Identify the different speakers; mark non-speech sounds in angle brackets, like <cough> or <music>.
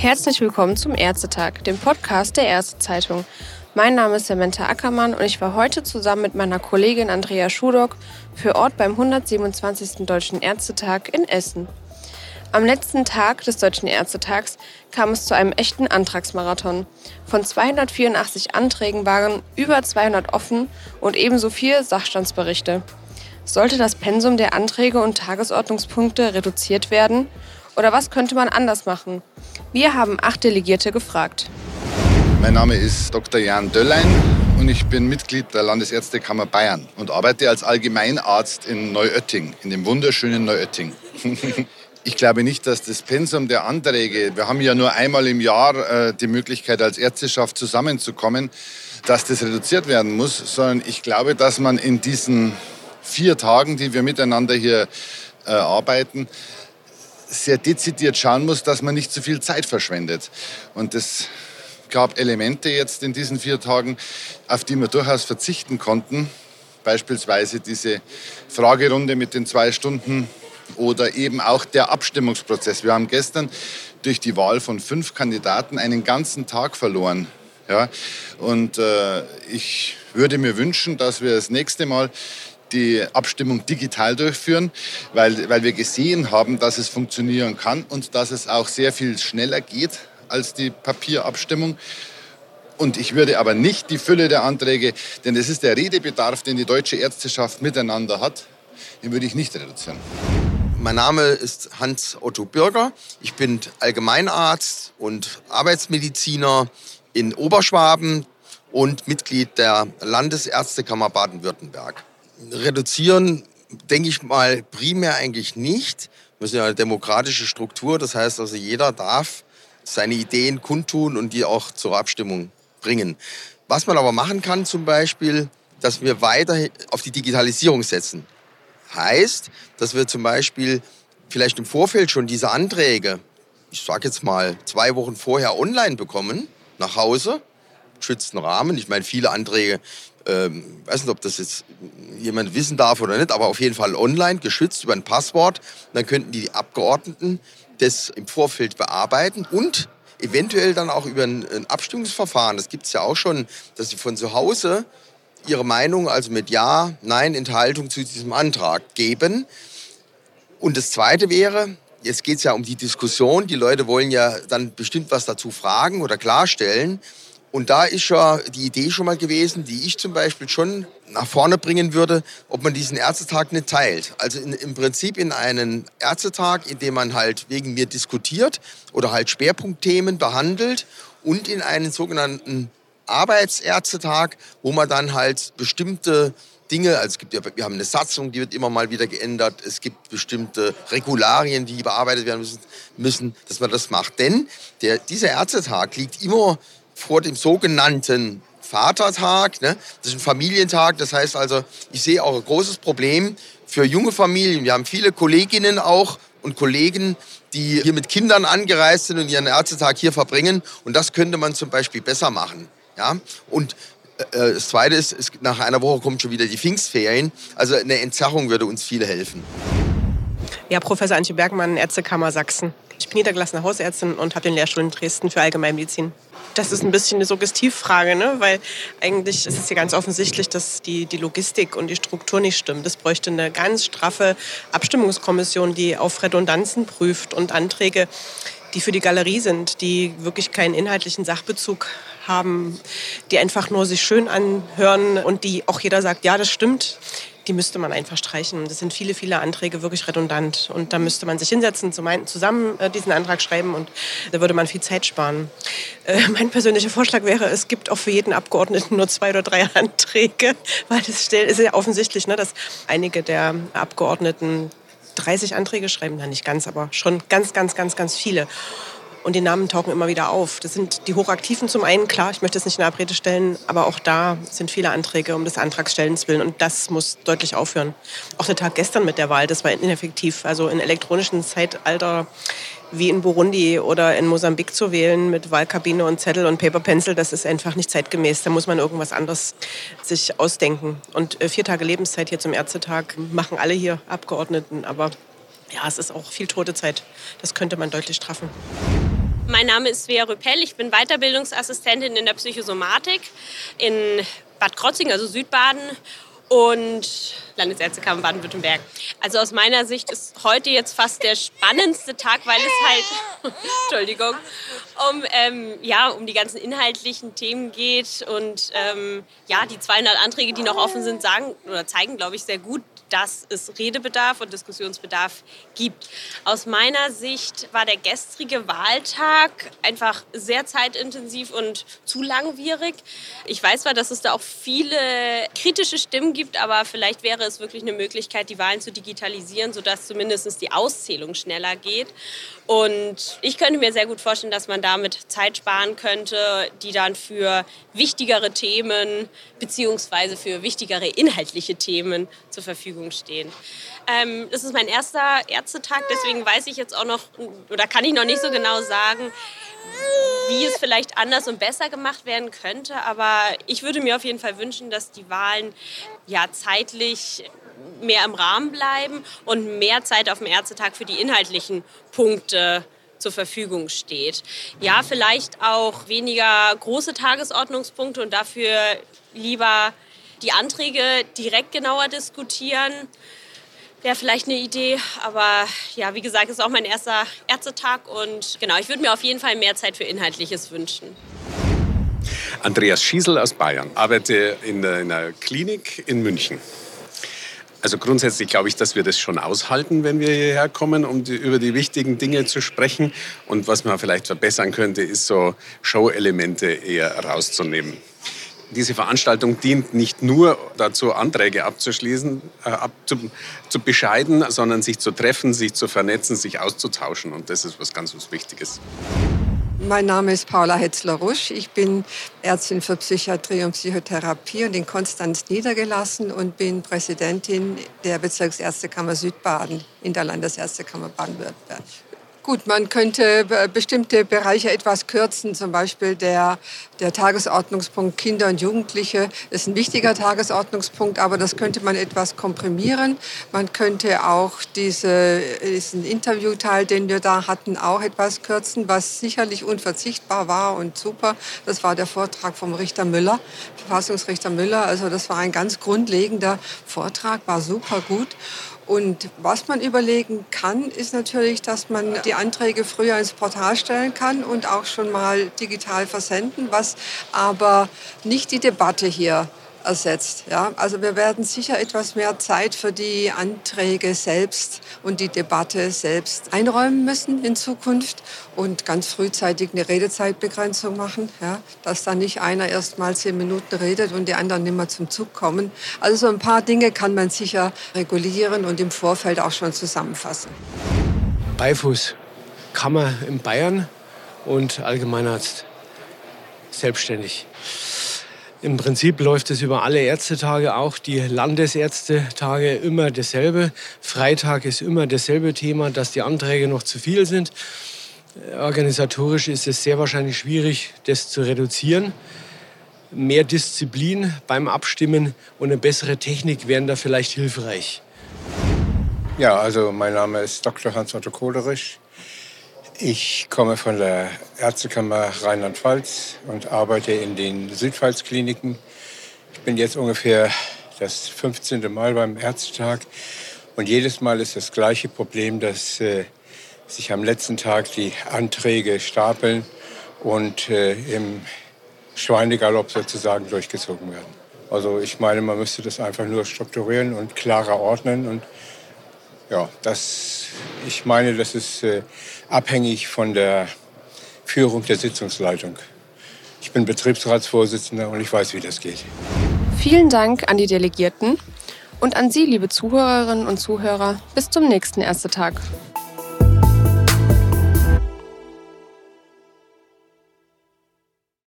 Speaker 1: Herzlich willkommen zum Ärztetag, dem Podcast der Ärztezeitung. Mein Name ist Samantha Ackermann und ich war heute zusammen mit meiner Kollegin Andrea Schudock für Ort beim 127. Deutschen Ärztetag in Essen. Am letzten Tag des Deutschen Ärztetags kam es zu einem echten Antragsmarathon. Von 284 Anträgen waren über 200 offen und ebenso vier Sachstandsberichte. Sollte das Pensum der Anträge und Tagesordnungspunkte reduziert werden? Oder was könnte man anders machen? Wir haben acht Delegierte gefragt.
Speaker 2: Mein Name ist Dr. Jan Döllein und ich bin Mitglied der Landesärztekammer Bayern und arbeite als Allgemeinarzt in Neuötting, in dem wunderschönen Neuötting. <laughs> Ich glaube nicht, dass das Pensum der Anträge, wir haben ja nur einmal im Jahr äh, die Möglichkeit als Ärzteschaft zusammenzukommen, dass das reduziert werden muss, sondern ich glaube, dass man in diesen vier Tagen, die wir miteinander hier äh, arbeiten, sehr dezidiert schauen muss, dass man nicht zu viel Zeit verschwendet. Und es gab Elemente jetzt in diesen vier Tagen, auf die wir durchaus verzichten konnten. Beispielsweise diese Fragerunde mit den zwei Stunden oder eben auch der Abstimmungsprozess. Wir haben gestern durch die Wahl von fünf Kandidaten einen ganzen Tag verloren. Ja, und äh, ich würde mir wünschen, dass wir das nächste Mal die Abstimmung digital durchführen, weil, weil wir gesehen haben, dass es funktionieren kann und dass es auch sehr viel schneller geht als die Papierabstimmung. Und ich würde aber nicht die Fülle der Anträge, denn es ist der Redebedarf, den die deutsche Ärzteschaft miteinander hat, den würde ich nicht reduzieren.
Speaker 3: Mein Name ist Hans Otto Bürger. Ich bin Allgemeinarzt und Arbeitsmediziner in Oberschwaben und Mitglied der Landesärztekammer Baden-Württemberg reduzieren, denke ich mal, primär eigentlich nicht. Wir sind ja eine demokratische Struktur, das heißt also, jeder darf seine Ideen kundtun und die auch zur Abstimmung bringen. Was man aber machen kann, zum Beispiel, dass wir weiter auf die Digitalisierung setzen. Heißt, dass wir zum Beispiel vielleicht im Vorfeld schon diese Anträge, ich sage jetzt mal, zwei Wochen vorher online bekommen, nach Hause, geschützten Rahmen. Ich meine, viele Anträge ähm, weiß nicht, ob das jetzt jemand wissen darf oder nicht, aber auf jeden Fall online, geschützt über ein Passwort. dann könnten die Abgeordneten das im Vorfeld bearbeiten und eventuell dann auch über ein Abstimmungsverfahren. Das gibt es ja auch schon, dass sie von zu Hause ihre Meinung, also mit Ja, Nein, Enthaltung zu diesem Antrag geben. Und das Zweite wäre, jetzt geht es ja um die Diskussion, die Leute wollen ja dann bestimmt was dazu fragen oder klarstellen. Und da ist ja die Idee schon mal gewesen, die ich zum Beispiel schon nach vorne bringen würde, ob man diesen Ärztetag nicht teilt. Also in, im Prinzip in einen Ärztetag, in dem man halt wegen mir diskutiert oder halt Schwerpunktthemen behandelt und in einen sogenannten Arbeitsärztetag, wo man dann halt bestimmte Dinge, also es gibt ja, wir haben eine Satzung, die wird immer mal wieder geändert. Es gibt bestimmte Regularien, die bearbeitet werden müssen, müssen dass man das macht. Denn der, dieser Ärztetag liegt immer vor dem sogenannten Vatertag. Ne? Das ist ein Familientag. Das heißt also, ich sehe auch ein großes Problem für junge Familien. Wir haben viele Kolleginnen auch und Kollegen, die hier mit Kindern angereist sind und ihren Ärztetag hier verbringen. Und das könnte man zum Beispiel besser machen. Ja? Und äh, das Zweite ist, es, nach einer Woche kommt schon wieder die Pfingstferien. Also eine Entzerrung würde uns viel helfen.
Speaker 1: Ja, Professor Antje Bergmann, Ärztekammer Sachsen. Ich bin niedergelassene Hausärztin und habe den Lehrstuhl in Dresden für Allgemeinmedizin das ist ein bisschen eine Suggestivfrage, ne? weil eigentlich ist es ja ganz offensichtlich, dass die, die Logistik und die Struktur nicht stimmt. Es bräuchte eine ganz straffe Abstimmungskommission, die auf Redundanzen prüft und Anträge, die für die Galerie sind, die wirklich keinen inhaltlichen Sachbezug haben, die einfach nur sich schön anhören und die auch jeder sagt, ja, das stimmt die müsste man einfach streichen. Das sind viele, viele Anträge wirklich redundant. Und da müsste man sich hinsetzen, zusammen äh, diesen Antrag schreiben und da würde man viel Zeit sparen. Äh, <laughs> mein persönlicher Vorschlag wäre, es gibt auch für jeden Abgeordneten nur zwei oder drei <laughs> Anträge, weil es ist ja offensichtlich, ne, dass einige der Abgeordneten 30 Anträge schreiben, na nicht ganz, aber schon ganz, ganz, ganz, ganz viele. Und die Namen tauchen immer wieder auf. Das sind die Hochaktiven zum einen, klar, ich möchte es nicht in Abrede stellen, aber auch da sind viele Anträge um des Antragstellens willen und das muss deutlich aufhören. Auch der Tag gestern mit der Wahl, das war ineffektiv. Also in elektronischen Zeitalter wie in Burundi oder in Mosambik zu wählen mit Wahlkabine und Zettel und Paper Pencil, das ist einfach nicht zeitgemäß. Da muss man irgendwas anderes sich ausdenken. Und äh, vier Tage Lebenszeit hier zum Ärztetag machen alle hier Abgeordneten, aber ja, es ist auch viel tote Zeit. Das könnte man deutlich straffen.
Speaker 4: Mein Name ist Svea Rüppell. Ich bin Weiterbildungsassistentin in der Psychosomatik in Bad Krotzing, also Südbaden und Landesärztekammer Baden-Württemberg. Also aus meiner Sicht ist heute jetzt fast der spannendste Tag, weil es halt, <laughs> Entschuldigung, um, ähm, ja, um die ganzen inhaltlichen Themen geht. Und ähm, ja, die 200 Anträge, die noch offen sind, sagen oder zeigen, glaube ich, sehr gut, dass es Redebedarf und Diskussionsbedarf gibt. Aus meiner Sicht war der gestrige Wahltag einfach sehr zeitintensiv und zu langwierig. Ich weiß zwar, dass es da auch viele kritische Stimmen gibt, aber vielleicht wäre es wirklich eine Möglichkeit, die Wahlen zu digitalisieren, sodass zumindest die Auszählung schneller geht. Und ich könnte mir sehr gut vorstellen, dass man damit Zeit sparen könnte, die dann für wichtigere Themen beziehungsweise für wichtigere inhaltliche Themen zur Verfügung stehen. Ähm, das ist mein erster Ärztetag, deswegen weiß ich jetzt auch noch oder kann ich noch nicht so genau sagen, wie es vielleicht anders und besser gemacht werden könnte. Aber ich würde mir auf jeden Fall wünschen, dass die Wahlen ja zeitlich mehr im Rahmen bleiben und mehr Zeit auf dem Ärztetag für die inhaltlichen Punkte zur Verfügung steht. Ja, vielleicht auch weniger große Tagesordnungspunkte und dafür lieber die Anträge direkt genauer diskutieren. Wäre vielleicht eine Idee, aber ja, wie gesagt, ist auch mein erster Ärztetag und genau, ich würde mir auf jeden Fall mehr Zeit für Inhaltliches wünschen.
Speaker 5: Andreas Schiesel aus Bayern, arbeite in einer Klinik in München. Also grundsätzlich glaube ich, dass wir das schon aushalten, wenn wir hierher kommen, um die, über die wichtigen Dinge zu sprechen. Und was man vielleicht verbessern könnte, ist so Show-Elemente eher rauszunehmen. Diese Veranstaltung dient nicht nur dazu, Anträge abzuschließen, äh, abzu, zu bescheiden, sondern sich zu treffen, sich zu vernetzen, sich auszutauschen. Und das ist was ganz was Wichtiges.
Speaker 6: Mein Name ist Paula Hetzler-Rusch. Ich bin Ärztin für Psychiatrie und Psychotherapie und in Konstanz niedergelassen und bin Präsidentin der Bezirksärztekammer Südbaden in der Landesärztekammer Baden-Württemberg. Gut, man könnte bestimmte Bereiche etwas kürzen, zum Beispiel der, der Tagesordnungspunkt Kinder und Jugendliche ist ein wichtiger Tagesordnungspunkt, aber das könnte man etwas komprimieren. Man könnte auch diese, diesen Interviewteil, den wir da hatten, auch etwas kürzen, was sicherlich unverzichtbar war und super. Das war der Vortrag vom Richter Müller, Verfassungsrichter Müller. Also das war ein ganz grundlegender Vortrag, war super gut. Und was man überlegen kann, ist natürlich, dass man die Anträge früher ins Portal stellen kann und auch schon mal digital versenden, was aber nicht die Debatte hier ersetzt. Ja? Also wir werden sicher etwas mehr Zeit für die Anträge selbst und die Debatte selbst einräumen müssen in Zukunft und ganz frühzeitig eine Redezeitbegrenzung machen, ja? dass dann nicht einer erst mal zehn Minuten redet und die anderen nicht mehr zum Zug kommen. Also so ein paar Dinge kann man sicher regulieren und im Vorfeld auch schon zusammenfassen.
Speaker 7: Beifuß, Kammer in Bayern und Allgemeinarzt selbstständig. Im Prinzip läuft es über alle Ärztetage, auch die Landesärztetage immer dasselbe. Freitag ist immer dasselbe Thema, dass die Anträge noch zu viel sind. Organisatorisch ist es sehr wahrscheinlich schwierig, das zu reduzieren. Mehr Disziplin beim Abstimmen und eine bessere Technik wären da vielleicht hilfreich.
Speaker 8: Ja, also mein Name ist Dr. Hans-Otto Koderich. Ich komme von der Ärztekammer Rheinland-Pfalz und arbeite in den Südpfalz-Kliniken. Ich bin jetzt ungefähr das 15. Mal beim Ärztetag und jedes Mal ist das gleiche Problem, dass äh, sich am letzten Tag die Anträge stapeln und äh, im Schweinegalopp sozusagen durchgezogen werden. Also ich meine, man müsste das einfach nur strukturieren und klarer ordnen und ja, das, ich meine, das ist äh, abhängig von der Führung der Sitzungsleitung. Ich bin Betriebsratsvorsitzender und ich weiß, wie das geht.
Speaker 9: Vielen Dank an die Delegierten und an Sie, liebe Zuhörerinnen und Zuhörer. Bis zum nächsten Tag.